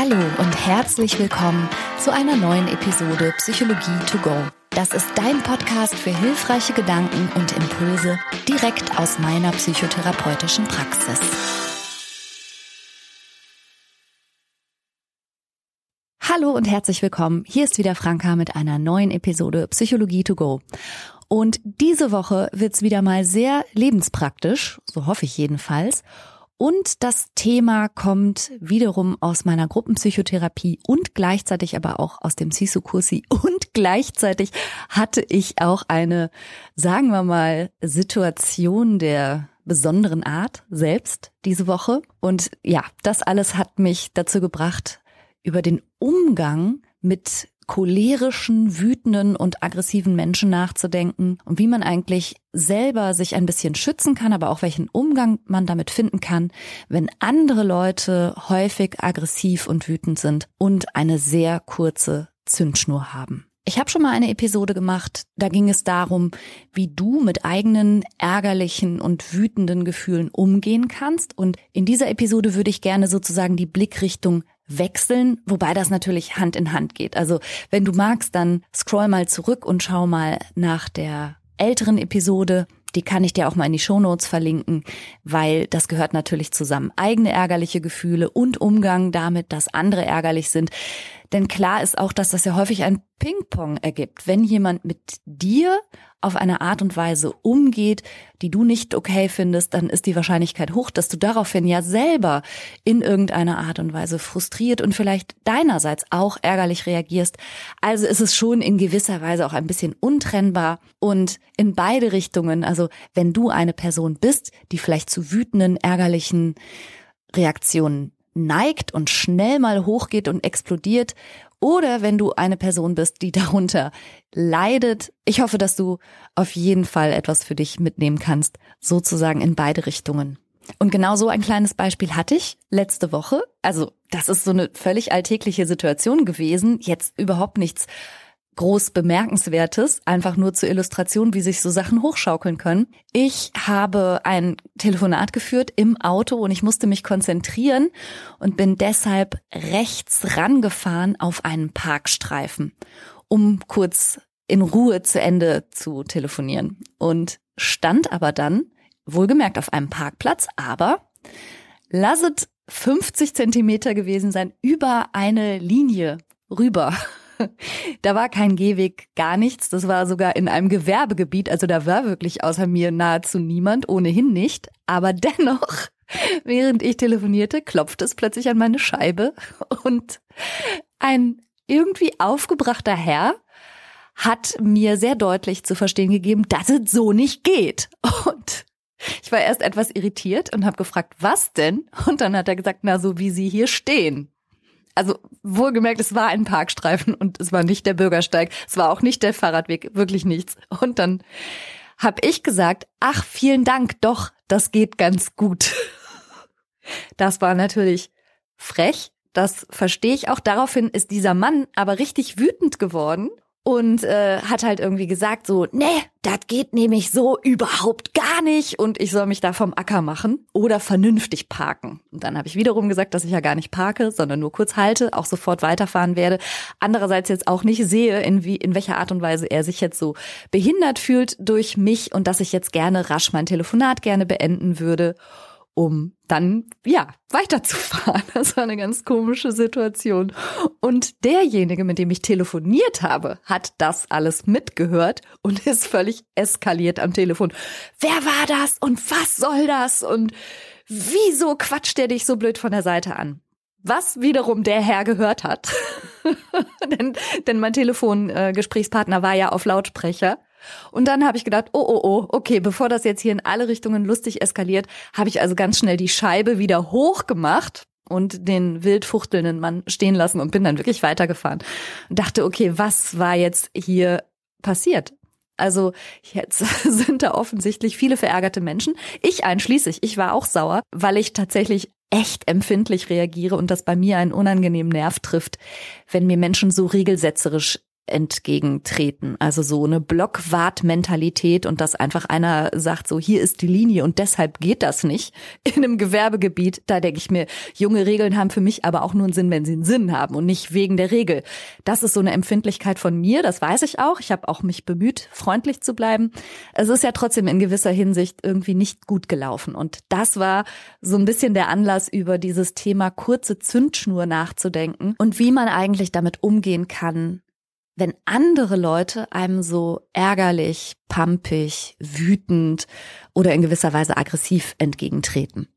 Hallo und herzlich willkommen zu einer neuen Episode Psychologie to go. Das ist dein Podcast für hilfreiche Gedanken und Impulse direkt aus meiner psychotherapeutischen Praxis. Hallo und herzlich willkommen. Hier ist wieder Franka mit einer neuen Episode Psychologie to go. Und diese Woche wird's wieder mal sehr lebenspraktisch, so hoffe ich jedenfalls. Und das Thema kommt wiederum aus meiner Gruppenpsychotherapie und gleichzeitig aber auch aus dem Sisu-Kursi. Und gleichzeitig hatte ich auch eine, sagen wir mal, Situation der besonderen Art selbst diese Woche. Und ja, das alles hat mich dazu gebracht, über den Umgang mit cholerischen, wütenden und aggressiven Menschen nachzudenken und wie man eigentlich selber sich ein bisschen schützen kann, aber auch welchen Umgang man damit finden kann, wenn andere Leute häufig aggressiv und wütend sind und eine sehr kurze Zündschnur haben. Ich habe schon mal eine Episode gemacht, da ging es darum, wie du mit eigenen ärgerlichen und wütenden Gefühlen umgehen kannst. Und in dieser Episode würde ich gerne sozusagen die Blickrichtung wechseln, wobei das natürlich Hand in Hand geht. Also wenn du magst, dann scroll mal zurück und schau mal nach der älteren Episode. Die kann ich dir auch mal in die Shownotes verlinken, weil das gehört natürlich zusammen. Eigene ärgerliche Gefühle und Umgang damit, dass andere ärgerlich sind. Denn klar ist auch, dass das ja häufig ein Ping-Pong ergibt. Wenn jemand mit dir auf eine Art und Weise umgeht, die du nicht okay findest, dann ist die Wahrscheinlichkeit hoch, dass du daraufhin ja selber in irgendeiner Art und Weise frustriert und vielleicht deinerseits auch ärgerlich reagierst. Also ist es schon in gewisser Weise auch ein bisschen untrennbar und in beide Richtungen. Also wenn du eine Person bist, die vielleicht zu wütenden, ärgerlichen Reaktionen neigt und schnell mal hochgeht und explodiert oder wenn du eine Person bist, die darunter leidet. Ich hoffe, dass du auf jeden Fall etwas für dich mitnehmen kannst, sozusagen in beide Richtungen. Und genau so ein kleines Beispiel hatte ich letzte Woche. Also das ist so eine völlig alltägliche Situation gewesen. Jetzt überhaupt nichts groß bemerkenswertes, einfach nur zur Illustration, wie sich so Sachen hochschaukeln können. Ich habe ein Telefonat geführt im Auto und ich musste mich konzentrieren und bin deshalb rechts rangefahren auf einen Parkstreifen, um kurz in Ruhe zu Ende zu telefonieren und stand aber dann, wohlgemerkt auf einem Parkplatz, aber lasset 50 Zentimeter gewesen sein, über eine Linie rüber da war kein Gehweg, gar nichts. Das war sogar in einem Gewerbegebiet. Also da war wirklich außer mir nahezu niemand, ohnehin nicht. Aber dennoch, während ich telefonierte, klopfte es plötzlich an meine Scheibe und ein irgendwie aufgebrachter Herr hat mir sehr deutlich zu verstehen gegeben, dass es so nicht geht. Und ich war erst etwas irritiert und habe gefragt, was denn? Und dann hat er gesagt, na so wie Sie hier stehen. Also wohlgemerkt, es war ein Parkstreifen und es war nicht der Bürgersteig, es war auch nicht der Fahrradweg, wirklich nichts. Und dann habe ich gesagt, ach, vielen Dank, doch, das geht ganz gut. Das war natürlich frech, das verstehe ich auch. Daraufhin ist dieser Mann aber richtig wütend geworden und äh, hat halt irgendwie gesagt so, nee, das geht nämlich so überhaupt gar nicht und ich soll mich da vom Acker machen oder vernünftig parken. Und dann habe ich wiederum gesagt, dass ich ja gar nicht parke, sondern nur kurz halte, auch sofort weiterfahren werde. Andererseits jetzt auch nicht sehe, in wie in welcher Art und Weise er sich jetzt so behindert fühlt durch mich und dass ich jetzt gerne rasch mein Telefonat gerne beenden würde um dann, ja, weiterzufahren. Das war eine ganz komische Situation. Und derjenige, mit dem ich telefoniert habe, hat das alles mitgehört und ist völlig eskaliert am Telefon. Wer war das? Und was soll das? Und wieso quatscht der dich so blöd von der Seite an? Was wiederum der Herr gehört hat. denn, denn mein Telefongesprächspartner äh, war ja auf Lautsprecher. Und dann habe ich gedacht, oh, oh, oh, okay, bevor das jetzt hier in alle Richtungen lustig eskaliert, habe ich also ganz schnell die Scheibe wieder hochgemacht und den wild fuchtelnden Mann stehen lassen und bin dann wirklich weitergefahren. Und dachte, okay, was war jetzt hier passiert? Also jetzt sind da offensichtlich viele verärgerte Menschen. Ich einschließlich. Ich war auch sauer, weil ich tatsächlich echt empfindlich reagiere und das bei mir einen unangenehmen Nerv trifft, wenn mir Menschen so regelsetzerisch entgegentreten. Also so eine Blockwart-Mentalität und dass einfach einer sagt, so hier ist die Linie und deshalb geht das nicht in einem Gewerbegebiet. Da denke ich mir, junge Regeln haben für mich aber auch nur einen Sinn, wenn sie einen Sinn haben und nicht wegen der Regel. Das ist so eine Empfindlichkeit von mir, das weiß ich auch. Ich habe auch mich bemüht, freundlich zu bleiben. Es ist ja trotzdem in gewisser Hinsicht irgendwie nicht gut gelaufen. Und das war so ein bisschen der Anlass, über dieses Thema kurze Zündschnur nachzudenken und wie man eigentlich damit umgehen kann, wenn andere Leute einem so ärgerlich, pampig, wütend oder in gewisser Weise aggressiv entgegentreten.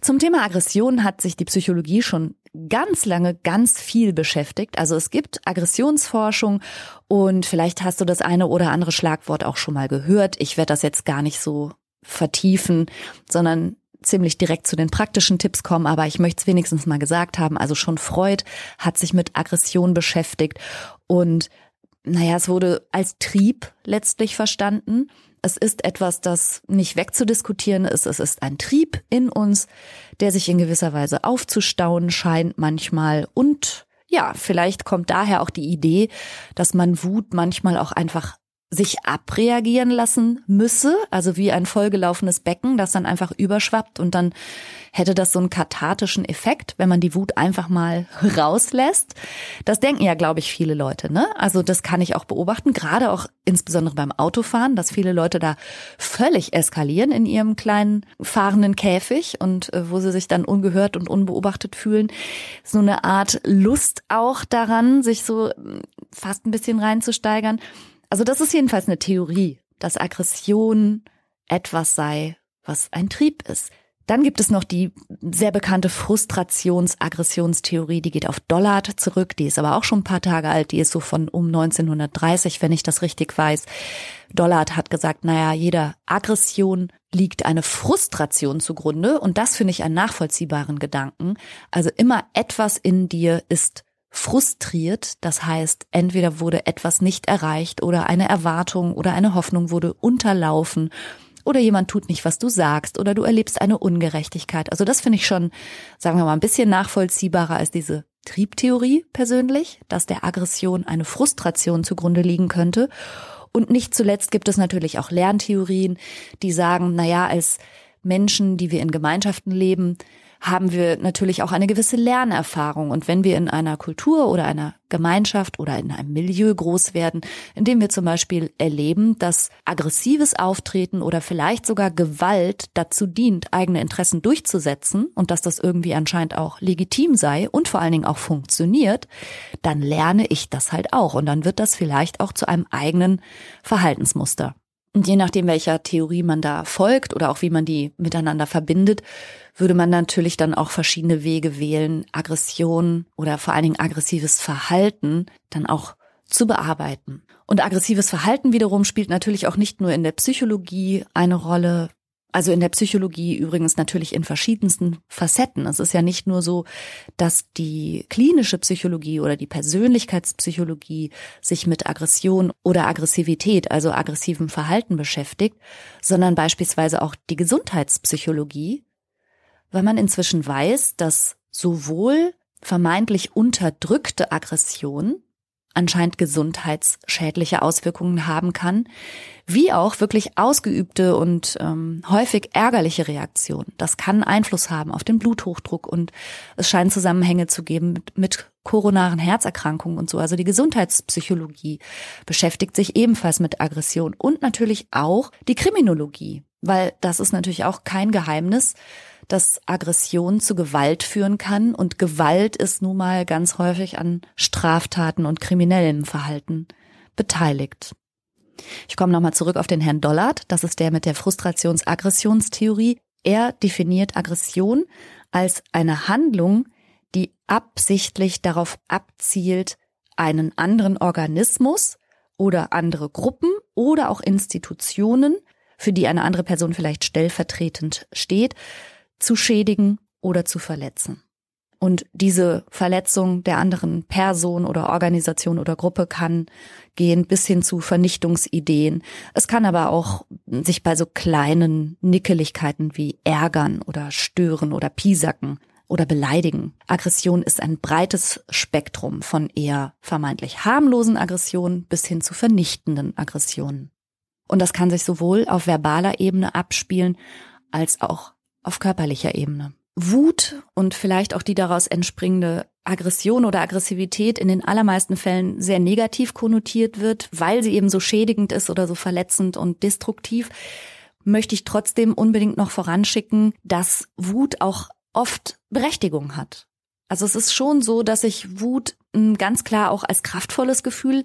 Zum Thema Aggression hat sich die Psychologie schon ganz lange ganz viel beschäftigt. Also es gibt Aggressionsforschung und vielleicht hast du das eine oder andere Schlagwort auch schon mal gehört. Ich werde das jetzt gar nicht so vertiefen, sondern ziemlich direkt zu den praktischen Tipps kommen, aber ich möchte es wenigstens mal gesagt haben. Also schon Freud hat sich mit Aggression beschäftigt und naja, es wurde als Trieb letztlich verstanden. Es ist etwas, das nicht wegzudiskutieren ist. Es ist ein Trieb in uns, der sich in gewisser Weise aufzustauen scheint manchmal. Und ja, vielleicht kommt daher auch die Idee, dass man Wut manchmal auch einfach sich abreagieren lassen müsse, also wie ein vollgelaufenes Becken, das dann einfach überschwappt und dann hätte das so einen kathartischen Effekt, wenn man die Wut einfach mal rauslässt. Das denken ja, glaube ich, viele Leute, ne? Also das kann ich auch beobachten, gerade auch insbesondere beim Autofahren, dass viele Leute da völlig eskalieren in ihrem kleinen fahrenden Käfig und äh, wo sie sich dann ungehört und unbeobachtet fühlen. So eine Art Lust auch daran, sich so hm, fast ein bisschen reinzusteigern. Also das ist jedenfalls eine Theorie, dass Aggression etwas sei, was ein Trieb ist. Dann gibt es noch die sehr bekannte Frustrations-Aggressionstheorie, die geht auf Dollard zurück, die ist aber auch schon ein paar Tage alt, die ist so von um 1930, wenn ich das richtig weiß. Dollard hat gesagt, naja, jeder Aggression liegt eine Frustration zugrunde und das finde ich einen nachvollziehbaren Gedanken. Also immer etwas in dir ist frustriert. Das heißt, entweder wurde etwas nicht erreicht oder eine Erwartung oder eine Hoffnung wurde unterlaufen oder jemand tut nicht, was du sagst oder du erlebst eine Ungerechtigkeit. Also das finde ich schon, sagen wir mal, ein bisschen nachvollziehbarer als diese Triebtheorie persönlich, dass der Aggression eine Frustration zugrunde liegen könnte. Und nicht zuletzt gibt es natürlich auch Lerntheorien, die sagen, na ja, als Menschen, die wir in Gemeinschaften leben, haben wir natürlich auch eine gewisse Lernerfahrung. Und wenn wir in einer Kultur oder einer Gemeinschaft oder in einem Milieu groß werden, in dem wir zum Beispiel erleben, dass aggressives Auftreten oder vielleicht sogar Gewalt dazu dient, eigene Interessen durchzusetzen und dass das irgendwie anscheinend auch legitim sei und vor allen Dingen auch funktioniert, dann lerne ich das halt auch. Und dann wird das vielleicht auch zu einem eigenen Verhaltensmuster. Und je nachdem, welcher Theorie man da folgt oder auch wie man die miteinander verbindet, würde man natürlich dann auch verschiedene Wege wählen, Aggression oder vor allen Dingen aggressives Verhalten dann auch zu bearbeiten. Und aggressives Verhalten wiederum spielt natürlich auch nicht nur in der Psychologie eine Rolle, also in der Psychologie übrigens natürlich in verschiedensten Facetten. Es ist ja nicht nur so, dass die klinische Psychologie oder die Persönlichkeitspsychologie sich mit Aggression oder Aggressivität, also aggressivem Verhalten beschäftigt, sondern beispielsweise auch die Gesundheitspsychologie, weil man inzwischen weiß, dass sowohl vermeintlich unterdrückte Aggression anscheinend gesundheitsschädliche Auswirkungen haben kann, wie auch wirklich ausgeübte und ähm, häufig ärgerliche Reaktionen. Das kann Einfluss haben auf den Bluthochdruck und es scheint Zusammenhänge zu geben mit, mit koronaren Herzerkrankungen und so. Also die Gesundheitspsychologie beschäftigt sich ebenfalls mit Aggression und natürlich auch die Kriminologie, weil das ist natürlich auch kein Geheimnis dass Aggression zu Gewalt führen kann und Gewalt ist nun mal ganz häufig an Straftaten und kriminellem Verhalten beteiligt. Ich komme nochmal zurück auf den Herrn Dollard, das ist der mit der Frustrations-Aggressionstheorie. Er definiert Aggression als eine Handlung, die absichtlich darauf abzielt, einen anderen Organismus oder andere Gruppen oder auch Institutionen, für die eine andere Person vielleicht stellvertretend steht, zu schädigen oder zu verletzen. Und diese Verletzung der anderen Person oder Organisation oder Gruppe kann gehen bis hin zu Vernichtungsideen. Es kann aber auch sich bei so kleinen Nickeligkeiten wie ärgern oder stören oder piesacken oder beleidigen. Aggression ist ein breites Spektrum von eher vermeintlich harmlosen Aggressionen bis hin zu vernichtenden Aggressionen. Und das kann sich sowohl auf verbaler Ebene abspielen als auch auf körperlicher Ebene. Wut und vielleicht auch die daraus entspringende Aggression oder Aggressivität in den allermeisten Fällen sehr negativ konnotiert wird, weil sie eben so schädigend ist oder so verletzend und destruktiv, möchte ich trotzdem unbedingt noch voranschicken, dass Wut auch oft Berechtigung hat. Also es ist schon so, dass ich Wut ganz klar auch als kraftvolles Gefühl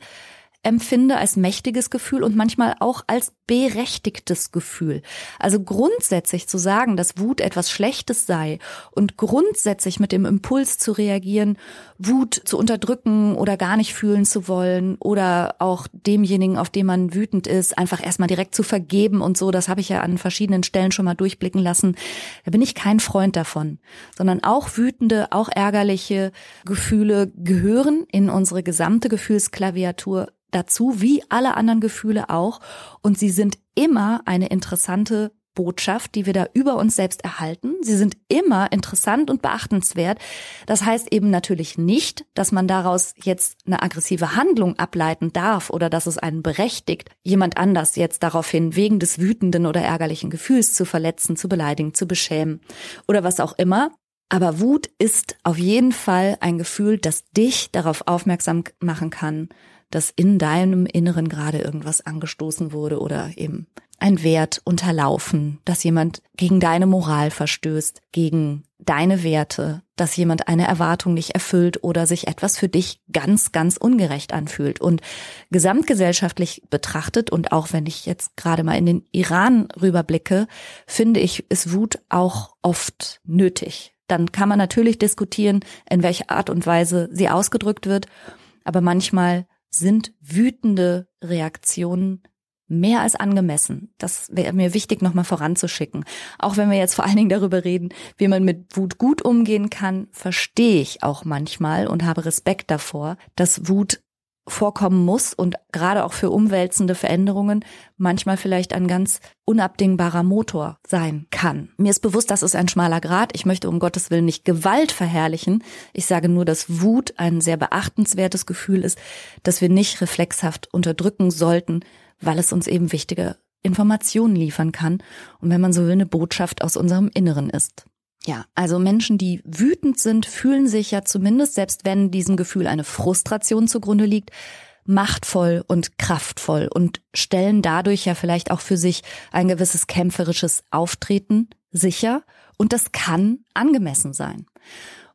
empfinde als mächtiges Gefühl und manchmal auch als berechtigtes Gefühl. Also grundsätzlich zu sagen, dass Wut etwas Schlechtes sei und grundsätzlich mit dem Impuls zu reagieren, Wut zu unterdrücken oder gar nicht fühlen zu wollen oder auch demjenigen, auf den man wütend ist, einfach erstmal direkt zu vergeben und so, das habe ich ja an verschiedenen Stellen schon mal durchblicken lassen. Da bin ich kein Freund davon, sondern auch wütende, auch ärgerliche Gefühle gehören in unsere gesamte Gefühlsklaviatur dazu, wie alle anderen Gefühle auch. Und sie sind immer eine interessante Botschaft, die wir da über uns selbst erhalten. Sie sind immer interessant und beachtenswert. Das heißt eben natürlich nicht, dass man daraus jetzt eine aggressive Handlung ableiten darf oder dass es einen berechtigt, jemand anders jetzt daraufhin wegen des wütenden oder ärgerlichen Gefühls zu verletzen, zu beleidigen, zu beschämen oder was auch immer. Aber Wut ist auf jeden Fall ein Gefühl, das dich darauf aufmerksam machen kann, dass in deinem Inneren gerade irgendwas angestoßen wurde oder eben ein Wert unterlaufen, dass jemand gegen deine Moral verstößt, gegen deine Werte, dass jemand eine Erwartung nicht erfüllt oder sich etwas für dich ganz, ganz ungerecht anfühlt. Und gesamtgesellschaftlich betrachtet und auch wenn ich jetzt gerade mal in den Iran rüberblicke, finde ich, ist Wut auch oft nötig. Dann kann man natürlich diskutieren, in welcher Art und Weise sie ausgedrückt wird, aber manchmal sind wütende Reaktionen mehr als angemessen. Das wäre mir wichtig, nochmal voranzuschicken. Auch wenn wir jetzt vor allen Dingen darüber reden, wie man mit Wut gut umgehen kann, verstehe ich auch manchmal und habe Respekt davor, dass Wut vorkommen muss und gerade auch für umwälzende Veränderungen manchmal vielleicht ein ganz unabdingbarer Motor sein kann. Mir ist bewusst, das ist ein schmaler Grad. Ich möchte um Gottes Willen nicht Gewalt verherrlichen. Ich sage nur, dass Wut ein sehr beachtenswertes Gefühl ist, das wir nicht reflexhaft unterdrücken sollten, weil es uns eben wichtige Informationen liefern kann und wenn man so will, eine Botschaft aus unserem Inneren ist. Ja, also Menschen, die wütend sind, fühlen sich ja zumindest, selbst wenn diesem Gefühl eine Frustration zugrunde liegt, machtvoll und kraftvoll und stellen dadurch ja vielleicht auch für sich ein gewisses kämpferisches Auftreten sicher und das kann angemessen sein.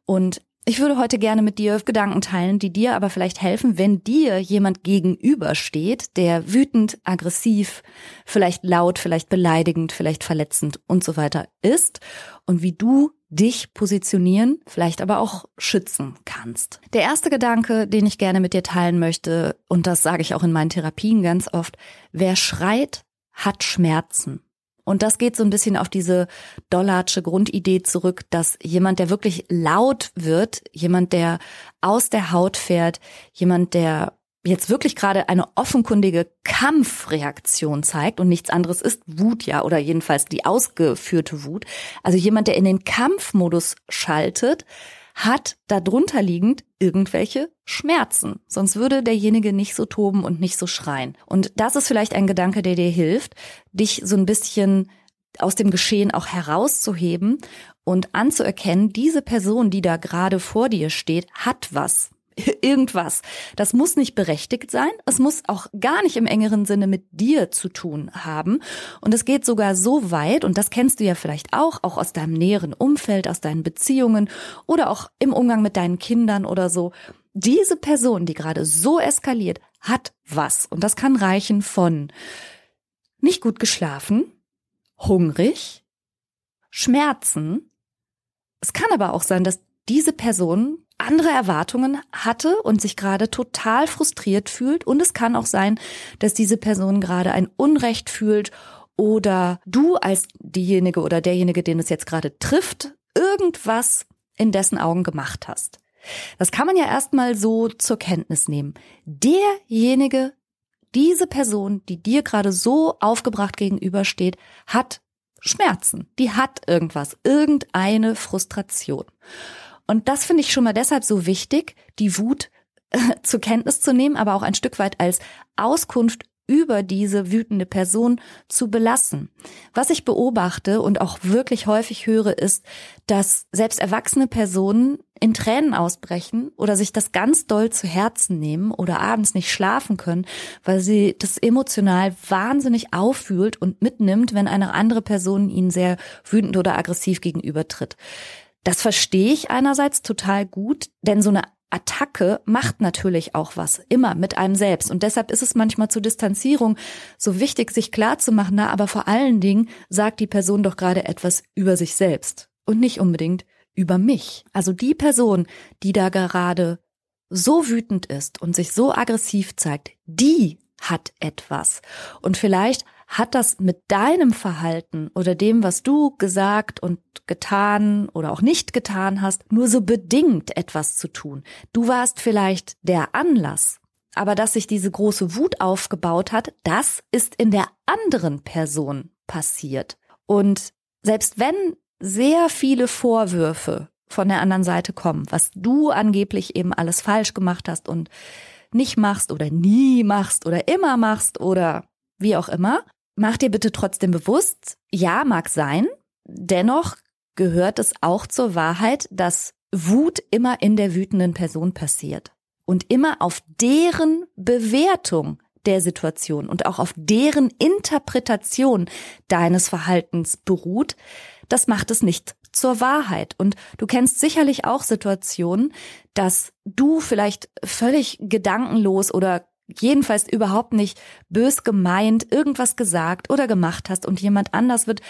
Und ich würde heute gerne mit dir Gedanken teilen, die dir aber vielleicht helfen, wenn dir jemand gegenübersteht, der wütend, aggressiv, vielleicht laut, vielleicht beleidigend, vielleicht verletzend und so weiter ist und wie du dich positionieren, vielleicht aber auch schützen kannst. Der erste Gedanke, den ich gerne mit dir teilen möchte, und das sage ich auch in meinen Therapien ganz oft, wer schreit, hat Schmerzen. Und das geht so ein bisschen auf diese Dollarsche Grundidee zurück, dass jemand, der wirklich laut wird, jemand, der aus der Haut fährt, jemand, der jetzt wirklich gerade eine offenkundige Kampfreaktion zeigt und nichts anderes ist Wut ja oder jedenfalls die ausgeführte Wut. Also jemand, der in den Kampfmodus schaltet, hat darunter liegend irgendwelche Schmerzen. Sonst würde derjenige nicht so toben und nicht so schreien. Und das ist vielleicht ein Gedanke, der dir hilft, dich so ein bisschen aus dem Geschehen auch herauszuheben und anzuerkennen, diese Person, die da gerade vor dir steht, hat was. Irgendwas. Das muss nicht berechtigt sein. Es muss auch gar nicht im engeren Sinne mit dir zu tun haben. Und es geht sogar so weit, und das kennst du ja vielleicht auch, auch aus deinem näheren Umfeld, aus deinen Beziehungen oder auch im Umgang mit deinen Kindern oder so. Diese Person, die gerade so eskaliert, hat was. Und das kann reichen von nicht gut geschlafen, hungrig, Schmerzen. Es kann aber auch sein, dass diese Person andere Erwartungen hatte und sich gerade total frustriert fühlt. Und es kann auch sein, dass diese Person gerade ein Unrecht fühlt oder du als diejenige oder derjenige, den es jetzt gerade trifft, irgendwas in dessen Augen gemacht hast. Das kann man ja erstmal so zur Kenntnis nehmen. Derjenige, diese Person, die dir gerade so aufgebracht gegenübersteht, hat Schmerzen. Die hat irgendwas, irgendeine Frustration. Und das finde ich schon mal deshalb so wichtig, die Wut äh, zur Kenntnis zu nehmen, aber auch ein Stück weit als Auskunft über diese wütende Person zu belassen. Was ich beobachte und auch wirklich häufig höre, ist, dass selbst erwachsene Personen in Tränen ausbrechen oder sich das ganz doll zu Herzen nehmen oder abends nicht schlafen können, weil sie das emotional wahnsinnig auffühlt und mitnimmt, wenn eine andere Person ihnen sehr wütend oder aggressiv gegenübertritt. Das verstehe ich einerseits total gut, denn so eine Attacke macht natürlich auch was, immer mit einem selbst. Und deshalb ist es manchmal zur Distanzierung so wichtig, sich klar zu machen, na, aber vor allen Dingen sagt die Person doch gerade etwas über sich selbst und nicht unbedingt über mich. Also die Person, die da gerade so wütend ist und sich so aggressiv zeigt, die hat etwas. Und vielleicht hat das mit deinem Verhalten oder dem, was du gesagt und getan oder auch nicht getan hast, nur so bedingt etwas zu tun. Du warst vielleicht der Anlass, aber dass sich diese große Wut aufgebaut hat, das ist in der anderen Person passiert. Und selbst wenn sehr viele Vorwürfe von der anderen Seite kommen, was du angeblich eben alles falsch gemacht hast und nicht machst oder nie machst oder immer machst oder wie auch immer, mach dir bitte trotzdem bewusst, ja, mag sein, dennoch gehört es auch zur Wahrheit, dass Wut immer in der wütenden Person passiert und immer auf deren Bewertung der Situation und auch auf deren Interpretation deines Verhaltens beruht, das macht es nicht zur Wahrheit. Und du kennst sicherlich auch Situationen, dass du vielleicht völlig gedankenlos oder jedenfalls überhaupt nicht bös gemeint irgendwas gesagt oder gemacht hast und jemand anders wird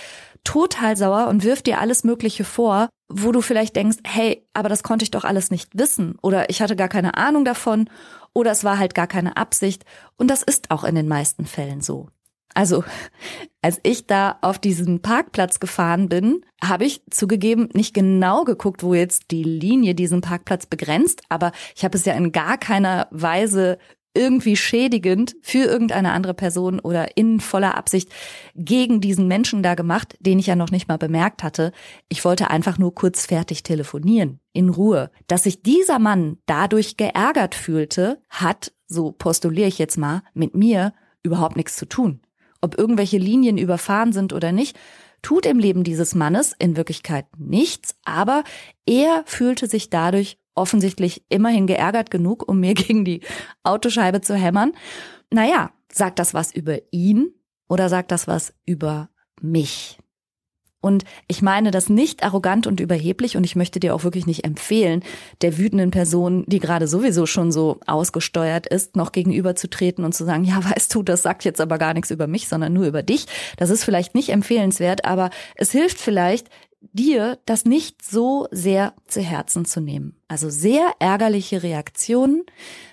total sauer und wirft dir alles Mögliche vor, wo du vielleicht denkst, hey, aber das konnte ich doch alles nicht wissen oder ich hatte gar keine Ahnung davon oder es war halt gar keine Absicht und das ist auch in den meisten Fällen so. Also, als ich da auf diesen Parkplatz gefahren bin, habe ich zugegeben nicht genau geguckt, wo jetzt die Linie diesen Parkplatz begrenzt, aber ich habe es ja in gar keiner Weise irgendwie schädigend für irgendeine andere Person oder in voller Absicht gegen diesen Menschen da gemacht, den ich ja noch nicht mal bemerkt hatte. Ich wollte einfach nur kurz fertig telefonieren, in Ruhe. Dass sich dieser Mann dadurch geärgert fühlte, hat, so postuliere ich jetzt mal, mit mir überhaupt nichts zu tun. Ob irgendwelche Linien überfahren sind oder nicht, tut im Leben dieses Mannes in Wirklichkeit nichts, aber er fühlte sich dadurch offensichtlich immerhin geärgert genug, um mir gegen die Autoscheibe zu hämmern. Naja, sagt das was über ihn oder sagt das was über mich? Und ich meine das nicht arrogant und überheblich und ich möchte dir auch wirklich nicht empfehlen, der wütenden Person, die gerade sowieso schon so ausgesteuert ist, noch gegenüberzutreten und zu sagen, ja, weißt du, das sagt jetzt aber gar nichts über mich, sondern nur über dich. Das ist vielleicht nicht empfehlenswert, aber es hilft vielleicht, dir das nicht so sehr zu Herzen zu nehmen. Also sehr ärgerliche Reaktionen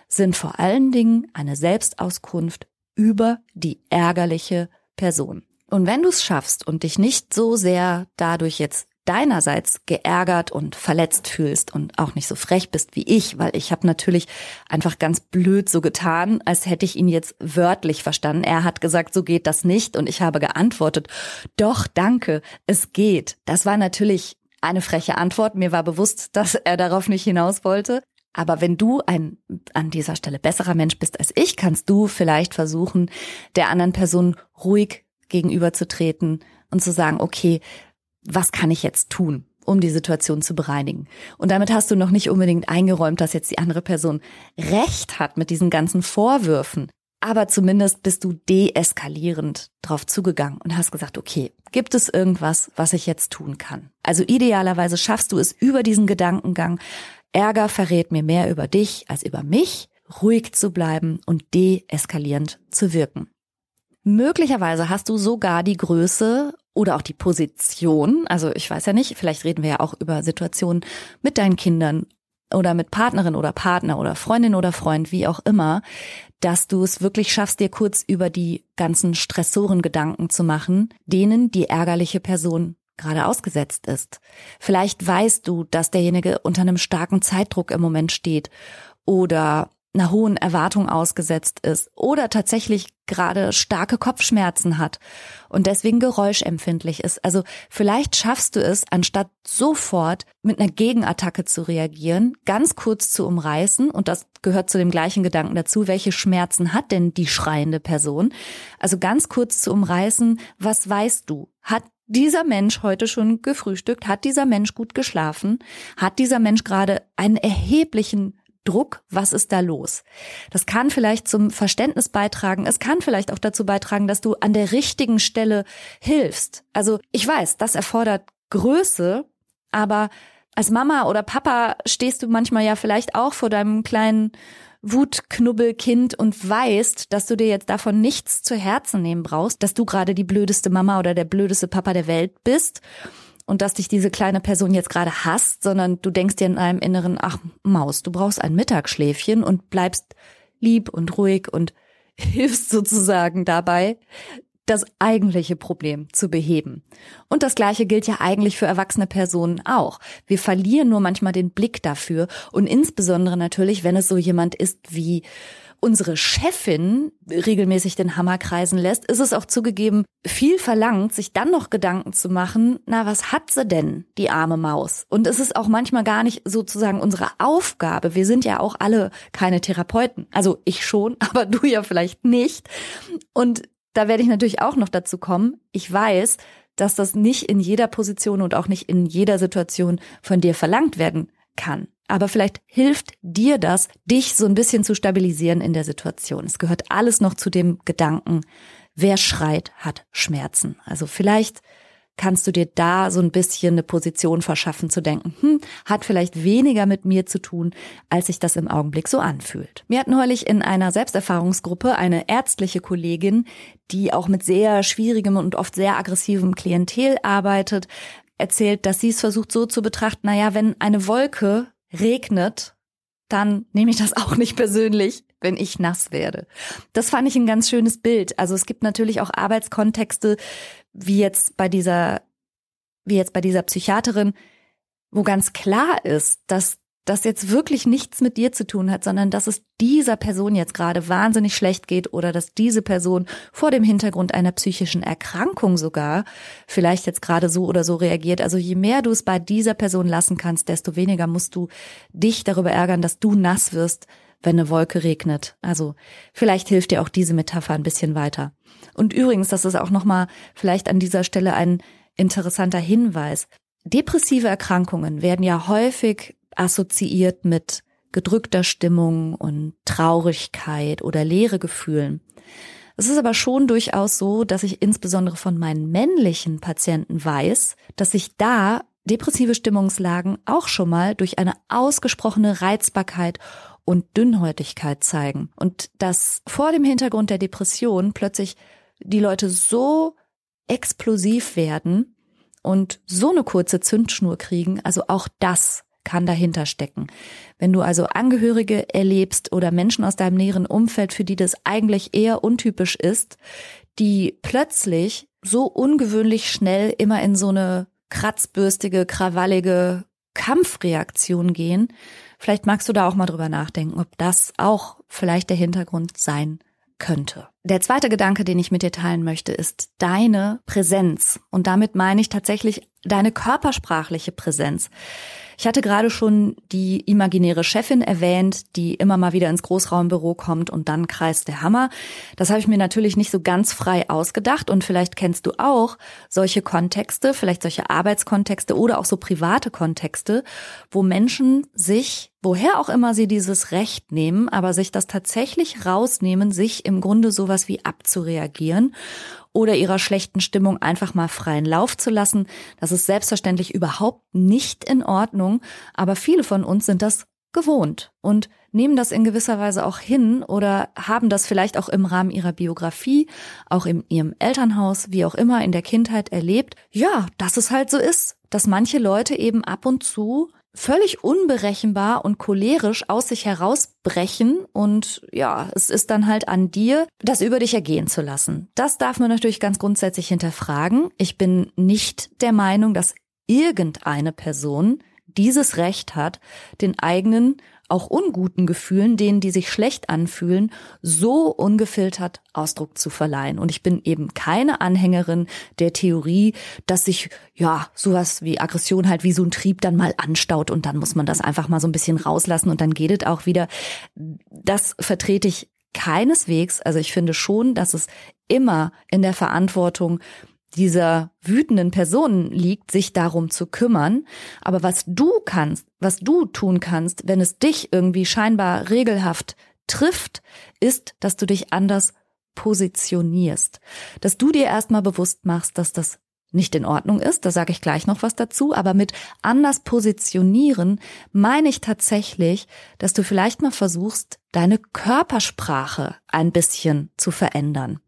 sind vor allen Dingen eine Selbstauskunft über die ärgerliche Person. Und wenn du es schaffst und dich nicht so sehr dadurch jetzt deinerseits geärgert und verletzt fühlst und auch nicht so frech bist wie ich, weil ich habe natürlich einfach ganz blöd so getan, als hätte ich ihn jetzt wörtlich verstanden. Er hat gesagt, so geht das nicht und ich habe geantwortet, doch, danke, es geht. Das war natürlich eine freche Antwort. Mir war bewusst, dass er darauf nicht hinaus wollte. Aber wenn du ein an dieser Stelle besserer Mensch bist als ich, kannst du vielleicht versuchen, der anderen Person ruhig gegenüberzutreten und zu sagen, okay, was kann ich jetzt tun, um die Situation zu bereinigen? Und damit hast du noch nicht unbedingt eingeräumt, dass jetzt die andere Person recht hat mit diesen ganzen Vorwürfen. Aber zumindest bist du deeskalierend drauf zugegangen und hast gesagt, okay, gibt es irgendwas, was ich jetzt tun kann? Also idealerweise schaffst du es über diesen Gedankengang, Ärger verrät mir mehr über dich als über mich, ruhig zu bleiben und deeskalierend zu wirken. Möglicherweise hast du sogar die Größe oder auch die Position. Also ich weiß ja nicht, vielleicht reden wir ja auch über Situationen mit deinen Kindern oder mit Partnerin oder Partner oder Freundin oder Freund, wie auch immer, dass du es wirklich schaffst, dir kurz über die ganzen Stressoren Gedanken zu machen, denen die ärgerliche Person gerade ausgesetzt ist. Vielleicht weißt du, dass derjenige unter einem starken Zeitdruck im Moment steht oder einer hohen Erwartung ausgesetzt ist oder tatsächlich gerade starke Kopfschmerzen hat und deswegen geräuschempfindlich ist. Also vielleicht schaffst du es, anstatt sofort mit einer Gegenattacke zu reagieren, ganz kurz zu umreißen und das gehört zu dem gleichen Gedanken dazu, welche Schmerzen hat denn die schreiende Person? Also ganz kurz zu umreißen, was weißt du? Hat dieser Mensch heute schon gefrühstückt? Hat dieser Mensch gut geschlafen? Hat dieser Mensch gerade einen erheblichen Druck, was ist da los? Das kann vielleicht zum Verständnis beitragen. Es kann vielleicht auch dazu beitragen, dass du an der richtigen Stelle hilfst. Also ich weiß, das erfordert Größe, aber als Mama oder Papa stehst du manchmal ja vielleicht auch vor deinem kleinen Wutknubbelkind und weißt, dass du dir jetzt davon nichts zu Herzen nehmen brauchst, dass du gerade die blödeste Mama oder der blödeste Papa der Welt bist und dass dich diese kleine Person jetzt gerade hasst, sondern du denkst dir in einem Inneren, ach Maus, du brauchst ein Mittagsschläfchen und bleibst lieb und ruhig und hilfst sozusagen dabei, das eigentliche Problem zu beheben. Und das Gleiche gilt ja eigentlich für erwachsene Personen auch. Wir verlieren nur manchmal den Blick dafür und insbesondere natürlich, wenn es so jemand ist wie unsere Chefin regelmäßig den Hammer kreisen lässt, ist es auch zugegeben viel verlangt, sich dann noch Gedanken zu machen, na, was hat sie denn, die arme Maus? Und es ist auch manchmal gar nicht sozusagen unsere Aufgabe. Wir sind ja auch alle keine Therapeuten. Also ich schon, aber du ja vielleicht nicht. Und da werde ich natürlich auch noch dazu kommen. Ich weiß, dass das nicht in jeder Position und auch nicht in jeder Situation von dir verlangt werden kann aber vielleicht hilft dir das, dich so ein bisschen zu stabilisieren in der Situation. Es gehört alles noch zu dem Gedanken, wer schreit, hat Schmerzen. Also vielleicht kannst du dir da so ein bisschen eine Position verschaffen zu denken, hm, hat vielleicht weniger mit mir zu tun, als sich das im Augenblick so anfühlt. Wir hatten neulich in einer Selbsterfahrungsgruppe eine ärztliche Kollegin, die auch mit sehr schwierigem und oft sehr aggressivem Klientel arbeitet, erzählt, dass sie es versucht so zu betrachten, naja, wenn eine Wolke regnet, dann nehme ich das auch nicht persönlich, wenn ich nass werde. Das fand ich ein ganz schönes Bild. Also es gibt natürlich auch Arbeitskontexte, wie jetzt bei dieser, wie jetzt bei dieser Psychiaterin, wo ganz klar ist, dass das jetzt wirklich nichts mit dir zu tun hat, sondern dass es dieser Person jetzt gerade wahnsinnig schlecht geht oder dass diese Person vor dem Hintergrund einer psychischen Erkrankung sogar vielleicht jetzt gerade so oder so reagiert. Also je mehr du es bei dieser Person lassen kannst, desto weniger musst du dich darüber ärgern, dass du nass wirst, wenn eine Wolke regnet. Also vielleicht hilft dir auch diese Metapher ein bisschen weiter. Und übrigens, das ist auch nochmal vielleicht an dieser Stelle ein interessanter Hinweis. Depressive Erkrankungen werden ja häufig assoziiert mit gedrückter Stimmung und Traurigkeit oder leere Gefühlen. Es ist aber schon durchaus so, dass ich insbesondere von meinen männlichen Patienten weiß, dass sich da depressive Stimmungslagen auch schon mal durch eine ausgesprochene Reizbarkeit und Dünnhäutigkeit zeigen. Und dass vor dem Hintergrund der Depression plötzlich die Leute so explosiv werden und so eine kurze Zündschnur kriegen, also auch das kann dahinter stecken. Wenn du also Angehörige erlebst oder Menschen aus deinem näheren Umfeld, für die das eigentlich eher untypisch ist, die plötzlich so ungewöhnlich schnell immer in so eine kratzbürstige, krawallige Kampfreaktion gehen, vielleicht magst du da auch mal drüber nachdenken, ob das auch vielleicht der Hintergrund sein könnte. Der zweite Gedanke, den ich mit dir teilen möchte, ist deine Präsenz. Und damit meine ich tatsächlich deine körpersprachliche Präsenz. Ich hatte gerade schon die imaginäre Chefin erwähnt, die immer mal wieder ins Großraumbüro kommt und dann kreist der Hammer. Das habe ich mir natürlich nicht so ganz frei ausgedacht und vielleicht kennst du auch solche Kontexte, vielleicht solche Arbeitskontexte oder auch so private Kontexte, wo Menschen sich, woher auch immer sie dieses Recht nehmen, aber sich das tatsächlich rausnehmen, sich im Grunde sowas wie abzureagieren oder ihrer schlechten Stimmung einfach mal freien Lauf zu lassen. Das ist selbstverständlich überhaupt nicht in Ordnung, aber viele von uns sind das gewohnt und nehmen das in gewisser Weise auch hin oder haben das vielleicht auch im Rahmen ihrer Biografie, auch in ihrem Elternhaus, wie auch immer in der Kindheit erlebt. Ja, dass es halt so ist, dass manche Leute eben ab und zu völlig unberechenbar und cholerisch aus sich herausbrechen und ja, es ist dann halt an dir, das über dich ergehen zu lassen. Das darf man natürlich ganz grundsätzlich hinterfragen. Ich bin nicht der Meinung, dass irgendeine Person dieses Recht hat, den eigenen auch unguten Gefühlen, denen die sich schlecht anfühlen, so ungefiltert Ausdruck zu verleihen. Und ich bin eben keine Anhängerin der Theorie, dass sich ja sowas wie Aggression halt wie so ein Trieb dann mal anstaut und dann muss man das einfach mal so ein bisschen rauslassen und dann geht es auch wieder. Das vertrete ich keineswegs. Also ich finde schon, dass es immer in der Verantwortung dieser wütenden Personen liegt, sich darum zu kümmern. Aber was du kannst, was du tun kannst, wenn es dich irgendwie scheinbar regelhaft trifft, ist, dass du dich anders positionierst. Dass du dir erstmal bewusst machst, dass das nicht in Ordnung ist, da sage ich gleich noch was dazu, aber mit anders positionieren meine ich tatsächlich, dass du vielleicht mal versuchst, deine Körpersprache ein bisschen zu verändern.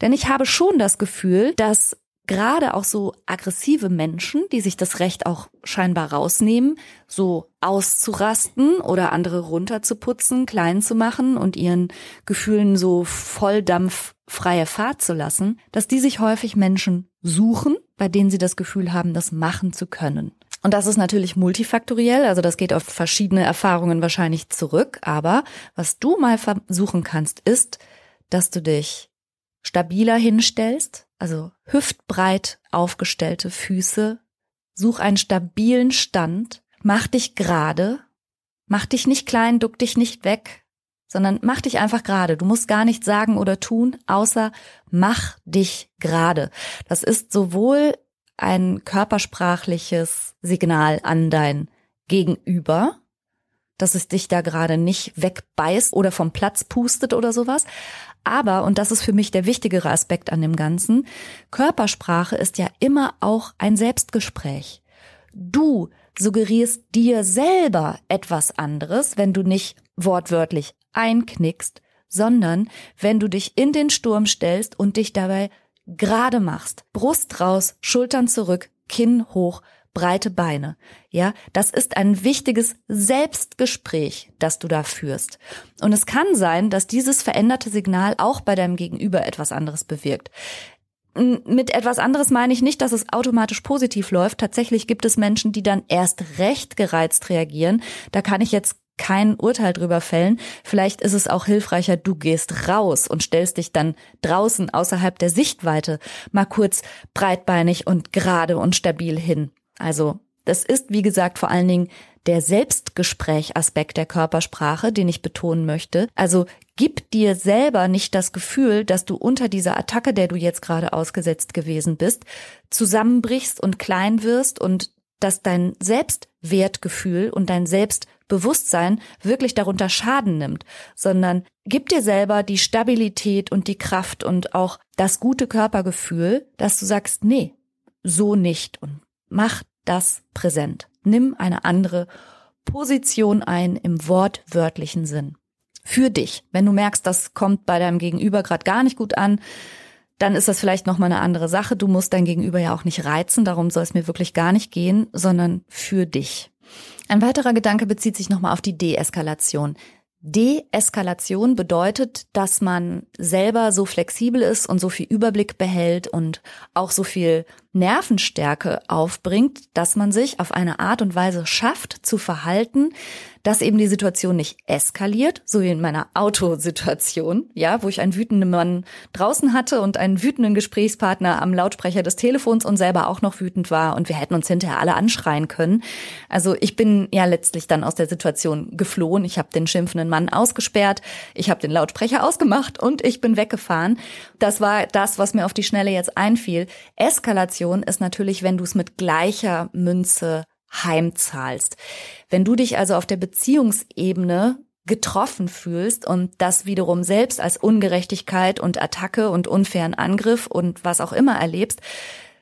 Denn ich habe schon das Gefühl, dass gerade auch so aggressive Menschen, die sich das Recht auch scheinbar rausnehmen, so auszurasten oder andere runterzuputzen, klein zu machen und ihren Gefühlen so Volldampf freie Fahrt zu lassen, dass die sich häufig Menschen suchen, bei denen sie das Gefühl haben, das machen zu können. Und das ist natürlich multifaktoriell, also das geht auf verschiedene Erfahrungen wahrscheinlich zurück, aber was du mal versuchen kannst, ist, dass du dich stabiler hinstellst, also hüftbreit aufgestellte Füße, such einen stabilen Stand, mach dich gerade, mach dich nicht klein, duck dich nicht weg, sondern mach dich einfach gerade. Du musst gar nichts sagen oder tun, außer mach dich gerade. Das ist sowohl ein körpersprachliches Signal an dein Gegenüber, dass es dich da gerade nicht wegbeißt oder vom Platz pustet oder sowas, aber, und das ist für mich der wichtigere Aspekt an dem Ganzen, Körpersprache ist ja immer auch ein Selbstgespräch. Du suggerierst dir selber etwas anderes, wenn du nicht wortwörtlich einknickst, sondern wenn du dich in den Sturm stellst und dich dabei gerade machst. Brust raus, Schultern zurück, Kinn hoch, breite Beine. Ja, das ist ein wichtiges Selbstgespräch, das du da führst. Und es kann sein, dass dieses veränderte Signal auch bei deinem Gegenüber etwas anderes bewirkt. Mit etwas anderes meine ich nicht, dass es automatisch positiv läuft. Tatsächlich gibt es Menschen, die dann erst recht gereizt reagieren. Da kann ich jetzt kein Urteil drüber fällen. Vielleicht ist es auch hilfreicher, du gehst raus und stellst dich dann draußen außerhalb der Sichtweite mal kurz breitbeinig und gerade und stabil hin. Also das ist, wie gesagt, vor allen Dingen der Selbstgesprächaspekt der Körpersprache, den ich betonen möchte. Also gib dir selber nicht das Gefühl, dass du unter dieser Attacke, der du jetzt gerade ausgesetzt gewesen bist, zusammenbrichst und klein wirst und dass dein Selbstwertgefühl und dein Selbstbewusstsein wirklich darunter Schaden nimmt, sondern gib dir selber die Stabilität und die Kraft und auch das gute Körpergefühl, dass du sagst, nee, so nicht und mach das präsent. Nimm eine andere Position ein im wortwörtlichen Sinn. Für dich. Wenn du merkst, das kommt bei deinem Gegenüber gerade gar nicht gut an, dann ist das vielleicht nochmal eine andere Sache. Du musst dein Gegenüber ja auch nicht reizen, darum soll es mir wirklich gar nicht gehen, sondern für dich. Ein weiterer Gedanke bezieht sich nochmal auf die Deeskalation. Deeskalation bedeutet, dass man selber so flexibel ist und so viel Überblick behält und auch so viel Nervenstärke aufbringt, dass man sich auf eine Art und Weise schafft zu verhalten, dass eben die Situation nicht eskaliert, so wie in meiner Autosituation, ja, wo ich einen wütenden Mann draußen hatte und einen wütenden Gesprächspartner am Lautsprecher des Telefons und selber auch noch wütend war und wir hätten uns hinterher alle anschreien können. Also ich bin ja letztlich dann aus der Situation geflohen. Ich habe den schimpfenden Mann ausgesperrt, ich habe den Lautsprecher ausgemacht und ich bin weggefahren. Das war das, was mir auf die Schnelle jetzt einfiel. Eskalation ist natürlich, wenn du es mit gleicher Münze heimzahlst. Wenn du dich also auf der Beziehungsebene getroffen fühlst und das wiederum selbst als Ungerechtigkeit und Attacke und unfairen Angriff und was auch immer erlebst,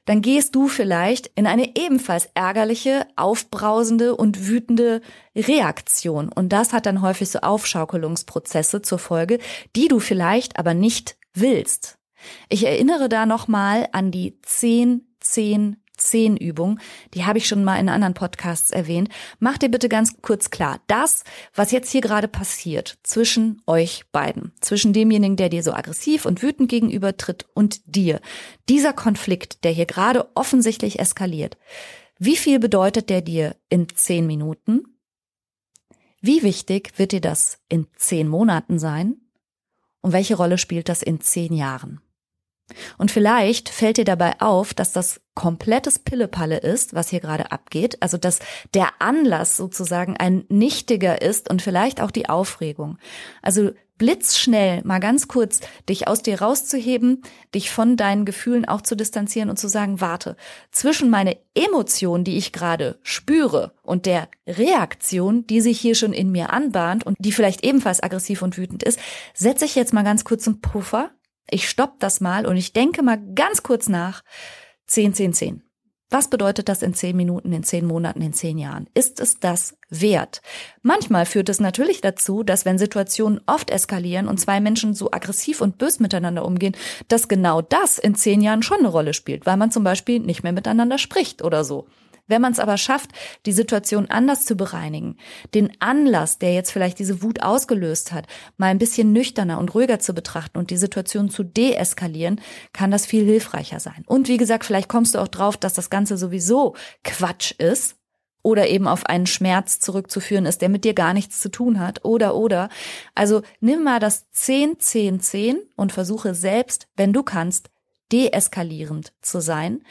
dann gehst du vielleicht in eine ebenfalls ärgerliche, aufbrausende und wütende Reaktion. Und das hat dann häufig so Aufschaukelungsprozesse zur Folge, die du vielleicht aber nicht willst. Ich erinnere da nochmal an die 10, 10, zehn Übung, die habe ich schon mal in anderen Podcasts erwähnt. Mach dir bitte ganz kurz klar, das, was jetzt hier gerade passiert zwischen euch beiden, zwischen demjenigen, der dir so aggressiv und wütend gegenübertritt und dir, dieser Konflikt, der hier gerade offensichtlich eskaliert, Wie viel bedeutet der dir in zehn Minuten? Wie wichtig wird dir das in zehn Monaten sein? Und welche Rolle spielt das in zehn Jahren? Und vielleicht fällt dir dabei auf, dass das komplettes Pillepalle ist, was hier gerade abgeht, also dass der Anlass sozusagen ein nichtiger ist und vielleicht auch die Aufregung. Also blitzschnell mal ganz kurz dich aus dir rauszuheben, dich von deinen Gefühlen auch zu distanzieren und zu sagen, warte, zwischen meine Emotion, die ich gerade spüre und der Reaktion, die sich hier schon in mir anbahnt und die vielleicht ebenfalls aggressiv und wütend ist, setze ich jetzt mal ganz kurz einen Puffer. Ich stopp das mal und ich denke mal ganz kurz nach. 10, 10, 10. Was bedeutet das in zehn Minuten, in zehn Monaten, in zehn Jahren? Ist es das wert? Manchmal führt es natürlich dazu, dass wenn Situationen oft eskalieren und zwei Menschen so aggressiv und bös miteinander umgehen, dass genau das in zehn Jahren schon eine Rolle spielt, weil man zum Beispiel nicht mehr miteinander spricht oder so. Wenn man es aber schafft, die Situation anders zu bereinigen, den Anlass, der jetzt vielleicht diese Wut ausgelöst hat, mal ein bisschen nüchterner und ruhiger zu betrachten und die Situation zu deeskalieren, kann das viel hilfreicher sein. Und wie gesagt, vielleicht kommst du auch drauf, dass das Ganze sowieso Quatsch ist oder eben auf einen Schmerz zurückzuführen ist, der mit dir gar nichts zu tun hat oder oder. Also nimm mal das 10 10 10 und versuche selbst, wenn du kannst, deeskalierend zu sein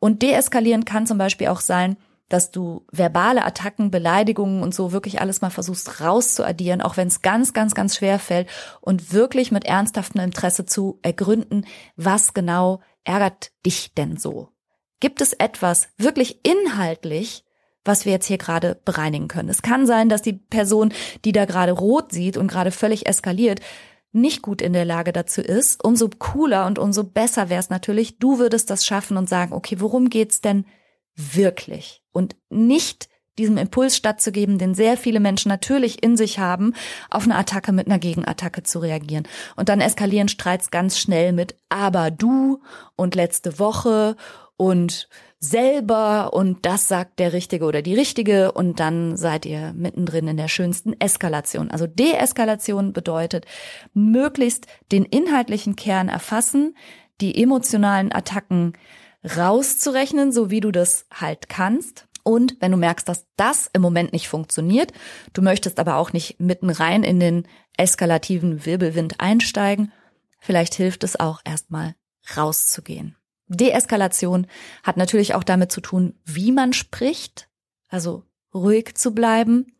und deeskalieren kann zum Beispiel auch sein, dass du verbale Attacken, Beleidigungen und so wirklich alles mal versuchst rauszuaddieren, auch wenn es ganz, ganz, ganz schwer fällt und wirklich mit ernsthaftem Interesse zu ergründen, was genau ärgert dich denn so? Gibt es etwas wirklich inhaltlich, was wir jetzt hier gerade bereinigen können? Es kann sein, dass die Person, die da gerade rot sieht und gerade völlig eskaliert, nicht gut in der Lage dazu ist, umso cooler und umso besser wäre es natürlich, du würdest das schaffen und sagen, okay, worum geht's denn wirklich? Und nicht diesem Impuls stattzugeben, den sehr viele Menschen natürlich in sich haben, auf eine Attacke mit einer Gegenattacke zu reagieren. Und dann eskalieren Streits ganz schnell mit aber du und letzte Woche und selber und das sagt der Richtige oder die Richtige und dann seid ihr mittendrin in der schönsten Eskalation. Also Deeskalation bedeutet möglichst den inhaltlichen Kern erfassen, die emotionalen Attacken rauszurechnen, so wie du das halt kannst. Und wenn du merkst, dass das im Moment nicht funktioniert, du möchtest aber auch nicht mitten rein in den eskalativen Wirbelwind einsteigen, vielleicht hilft es auch erstmal rauszugehen. Deeskalation hat natürlich auch damit zu tun, wie man spricht, also ruhig zu bleiben,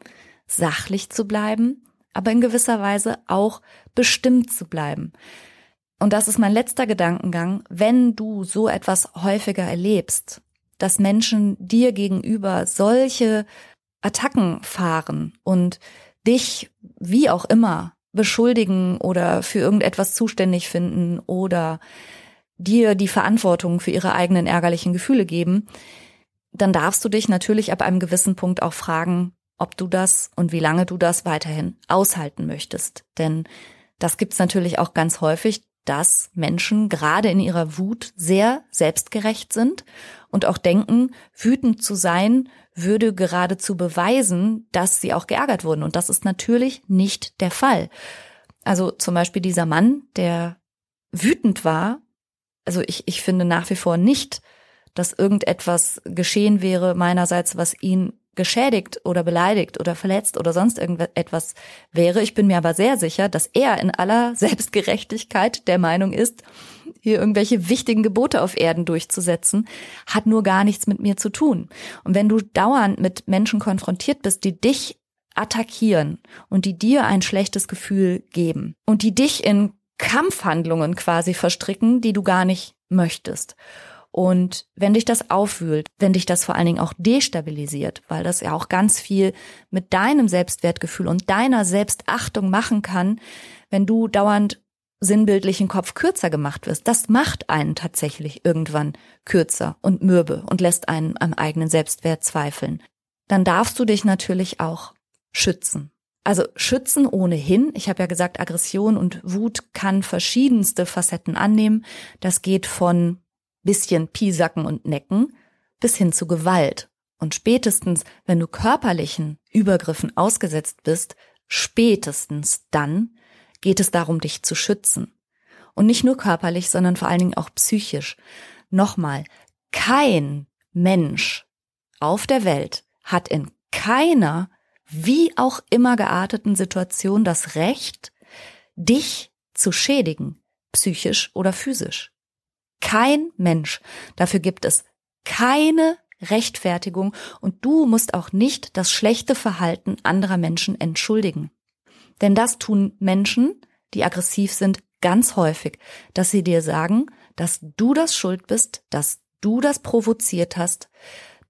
sachlich zu bleiben, aber in gewisser Weise auch bestimmt zu bleiben. Und das ist mein letzter Gedankengang, wenn du so etwas häufiger erlebst, dass Menschen dir gegenüber solche Attacken fahren und dich, wie auch immer, beschuldigen oder für irgendetwas zuständig finden oder dir die Verantwortung für ihre eigenen ärgerlichen Gefühle geben, dann darfst du dich natürlich ab einem gewissen Punkt auch fragen, ob du das und wie lange du das weiterhin aushalten möchtest. Denn das gibt's natürlich auch ganz häufig, dass Menschen gerade in ihrer Wut sehr selbstgerecht sind und auch denken, wütend zu sein würde geradezu beweisen, dass sie auch geärgert wurden. Und das ist natürlich nicht der Fall. Also zum Beispiel dieser Mann, der wütend war also ich, ich finde nach wie vor nicht, dass irgendetwas geschehen wäre meinerseits, was ihn geschädigt oder beleidigt oder verletzt oder sonst irgendetwas wäre. Ich bin mir aber sehr sicher, dass er in aller Selbstgerechtigkeit der Meinung ist, hier irgendwelche wichtigen Gebote auf Erden durchzusetzen, hat nur gar nichts mit mir zu tun. Und wenn du dauernd mit Menschen konfrontiert bist, die dich attackieren und die dir ein schlechtes Gefühl geben und die dich in Kampfhandlungen quasi verstricken, die du gar nicht möchtest. Und wenn dich das aufwühlt, wenn dich das vor allen Dingen auch destabilisiert, weil das ja auch ganz viel mit deinem Selbstwertgefühl und deiner Selbstachtung machen kann, wenn du dauernd sinnbildlichen Kopf kürzer gemacht wirst. Das macht einen tatsächlich irgendwann kürzer und mürbe und lässt einen am eigenen Selbstwert zweifeln. Dann darfst du dich natürlich auch schützen. Also schützen ohnehin. Ich habe ja gesagt, Aggression und Wut kann verschiedenste Facetten annehmen. Das geht von bisschen Piesacken und Necken bis hin zu Gewalt. Und spätestens, wenn du körperlichen Übergriffen ausgesetzt bist, spätestens dann geht es darum, dich zu schützen. Und nicht nur körperlich, sondern vor allen Dingen auch psychisch. Nochmal, kein Mensch auf der Welt hat in keiner, wie auch immer gearteten Situation das Recht, dich zu schädigen, psychisch oder physisch. Kein Mensch. Dafür gibt es keine Rechtfertigung und du musst auch nicht das schlechte Verhalten anderer Menschen entschuldigen. Denn das tun Menschen, die aggressiv sind, ganz häufig, dass sie dir sagen, dass du das schuld bist, dass du das provoziert hast,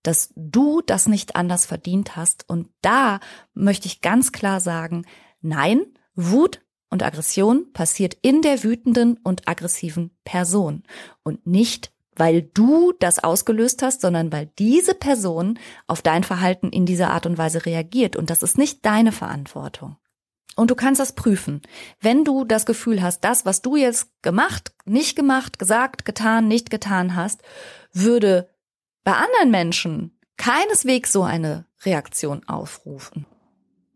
dass du das nicht anders verdient hast. Und da möchte ich ganz klar sagen, nein, Wut und Aggression passiert in der wütenden und aggressiven Person und nicht weil du das ausgelöst hast, sondern weil diese Person auf dein Verhalten in dieser Art und Weise reagiert. Und das ist nicht deine Verantwortung. Und du kannst das prüfen. Wenn du das Gefühl hast, das, was du jetzt gemacht, nicht gemacht, gesagt, getan, nicht getan hast, würde bei anderen Menschen keineswegs so eine Reaktion aufrufen.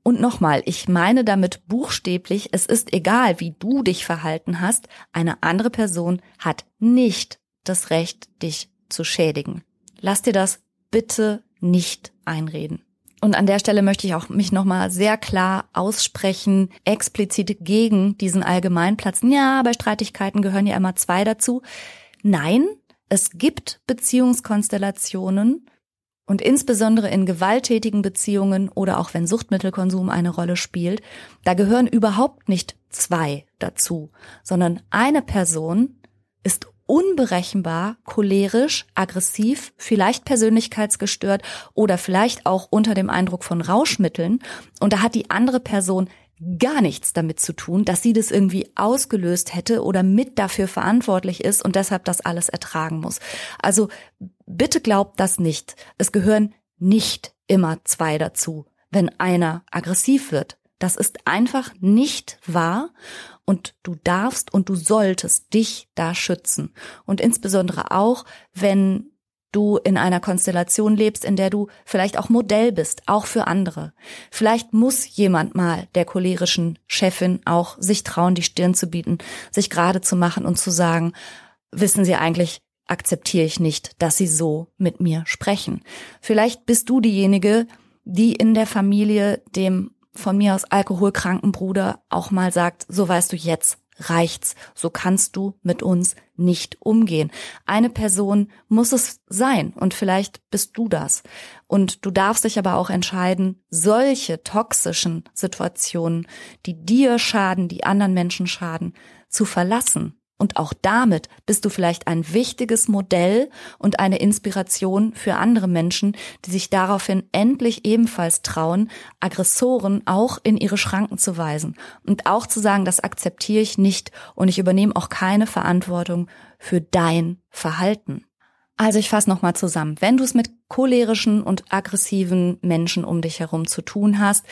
Und nochmal, ich meine damit buchstäblich, es ist egal, wie du dich verhalten hast, eine andere Person hat nicht das Recht, dich zu schädigen. Lass dir das bitte nicht einreden. Und an der Stelle möchte ich auch mich nochmal sehr klar aussprechen, explizit gegen diesen Allgemeinplatz. Ja, bei Streitigkeiten gehören ja immer zwei dazu. Nein, es gibt Beziehungskonstellationen und insbesondere in gewalttätigen Beziehungen oder auch wenn Suchtmittelkonsum eine Rolle spielt, da gehören überhaupt nicht zwei dazu, sondern eine Person ist unberechenbar, cholerisch, aggressiv, vielleicht persönlichkeitsgestört oder vielleicht auch unter dem Eindruck von Rauschmitteln. Und da hat die andere Person gar nichts damit zu tun, dass sie das irgendwie ausgelöst hätte oder mit dafür verantwortlich ist und deshalb das alles ertragen muss. Also bitte glaubt das nicht. Es gehören nicht immer zwei dazu, wenn einer aggressiv wird. Das ist einfach nicht wahr und du darfst und du solltest dich da schützen. Und insbesondere auch, wenn du in einer Konstellation lebst, in der du vielleicht auch Modell bist, auch für andere. Vielleicht muss jemand mal der cholerischen Chefin auch sich trauen, die Stirn zu bieten, sich gerade zu machen und zu sagen, wissen Sie eigentlich, akzeptiere ich nicht, dass Sie so mit mir sprechen. Vielleicht bist du diejenige, die in der Familie dem von mir aus alkoholkranken Bruder auch mal sagt, so weißt du jetzt, reicht's, so kannst du mit uns nicht umgehen. Eine Person muss es sein und vielleicht bist du das. Und du darfst dich aber auch entscheiden, solche toxischen Situationen, die dir schaden, die anderen Menschen schaden, zu verlassen und auch damit bist du vielleicht ein wichtiges Modell und eine Inspiration für andere Menschen, die sich daraufhin endlich ebenfalls trauen, Aggressoren auch in ihre Schranken zu weisen und auch zu sagen, das akzeptiere ich nicht und ich übernehme auch keine Verantwortung für dein Verhalten. Also ich fasse nochmal zusammen. Wenn du es mit cholerischen und aggressiven Menschen um dich herum zu tun hast,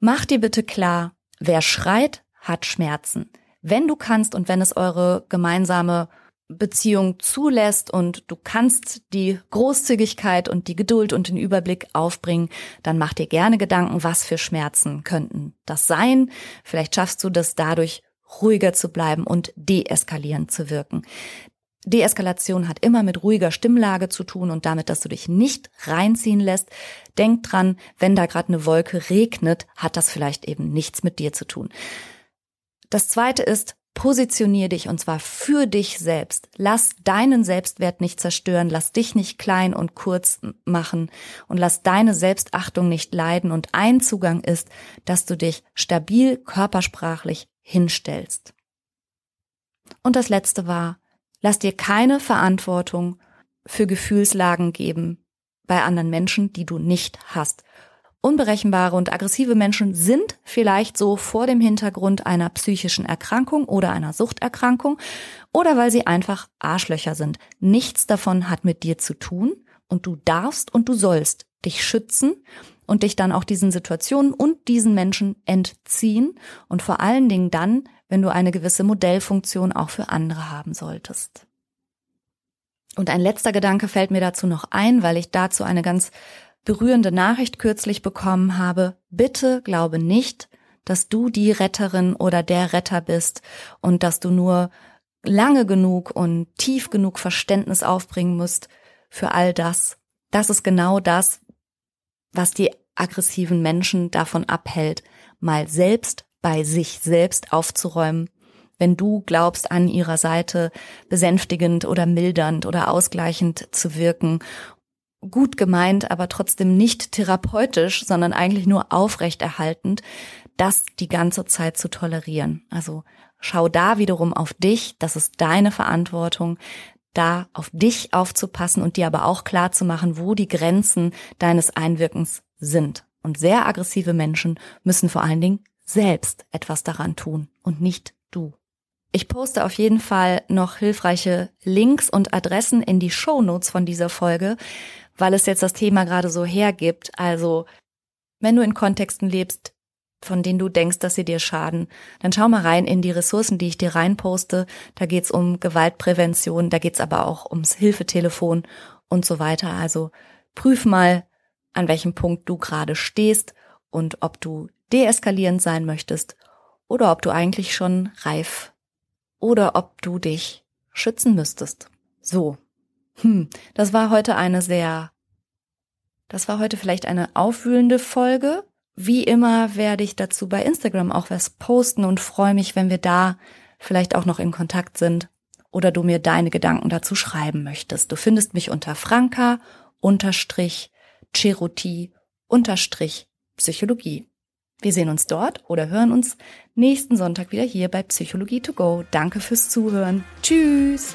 mach dir bitte klar, wer schreit, hat Schmerzen wenn du kannst und wenn es eure gemeinsame Beziehung zulässt und du kannst die Großzügigkeit und die Geduld und den Überblick aufbringen, dann mach dir gerne Gedanken, was für Schmerzen könnten das sein. Vielleicht schaffst du das dadurch ruhiger zu bleiben und deeskalierend zu wirken. Deeskalation hat immer mit ruhiger Stimmlage zu tun und damit, dass du dich nicht reinziehen lässt. Denk dran, wenn da gerade eine Wolke regnet, hat das vielleicht eben nichts mit dir zu tun. Das zweite ist, positionier dich und zwar für dich selbst. Lass deinen Selbstwert nicht zerstören, lass dich nicht klein und kurz machen und lass deine Selbstachtung nicht leiden. Und ein Zugang ist, dass du dich stabil körpersprachlich hinstellst. Und das letzte war, lass dir keine Verantwortung für Gefühlslagen geben bei anderen Menschen, die du nicht hast. Unberechenbare und aggressive Menschen sind vielleicht so vor dem Hintergrund einer psychischen Erkrankung oder einer Suchterkrankung oder weil sie einfach Arschlöcher sind. Nichts davon hat mit dir zu tun und du darfst und du sollst dich schützen und dich dann auch diesen Situationen und diesen Menschen entziehen und vor allen Dingen dann, wenn du eine gewisse Modellfunktion auch für andere haben solltest. Und ein letzter Gedanke fällt mir dazu noch ein, weil ich dazu eine ganz berührende Nachricht kürzlich bekommen habe, bitte glaube nicht, dass du die Retterin oder der Retter bist und dass du nur lange genug und tief genug Verständnis aufbringen musst für all das. das ist genau das, was die aggressiven Menschen davon abhält, mal selbst bei sich selbst aufzuräumen, wenn du glaubst, an ihrer Seite besänftigend oder mildernd oder ausgleichend zu wirken. Gut gemeint, aber trotzdem nicht therapeutisch, sondern eigentlich nur aufrechterhaltend, das die ganze Zeit zu tolerieren. Also schau da wiederum auf dich, das ist deine Verantwortung, da auf dich aufzupassen und dir aber auch klar zu machen, wo die Grenzen deines Einwirkens sind. Und sehr aggressive Menschen müssen vor allen Dingen selbst etwas daran tun und nicht du. Ich poste auf jeden Fall noch hilfreiche Links und Adressen in die Show Notes von dieser Folge, weil es jetzt das Thema gerade so hergibt. Also, wenn du in Kontexten lebst, von denen du denkst, dass sie dir schaden, dann schau mal rein in die Ressourcen, die ich dir reinposte. Da geht's um Gewaltprävention, da geht's aber auch ums Hilfetelefon und so weiter. Also prüf mal, an welchem Punkt du gerade stehst und ob du deeskalierend sein möchtest oder ob du eigentlich schon reif oder ob du dich schützen müsstest. So. Hm, das war heute eine sehr, das war heute vielleicht eine aufwühlende Folge. Wie immer werde ich dazu bei Instagram auch was posten und freue mich, wenn wir da vielleicht auch noch in Kontakt sind oder du mir deine Gedanken dazu schreiben möchtest. Du findest mich unter Franka unterstrich Cheruti unterstrich Psychologie. Wir sehen uns dort oder hören uns nächsten Sonntag wieder hier bei Psychologie to go. Danke fürs Zuhören. Tschüss.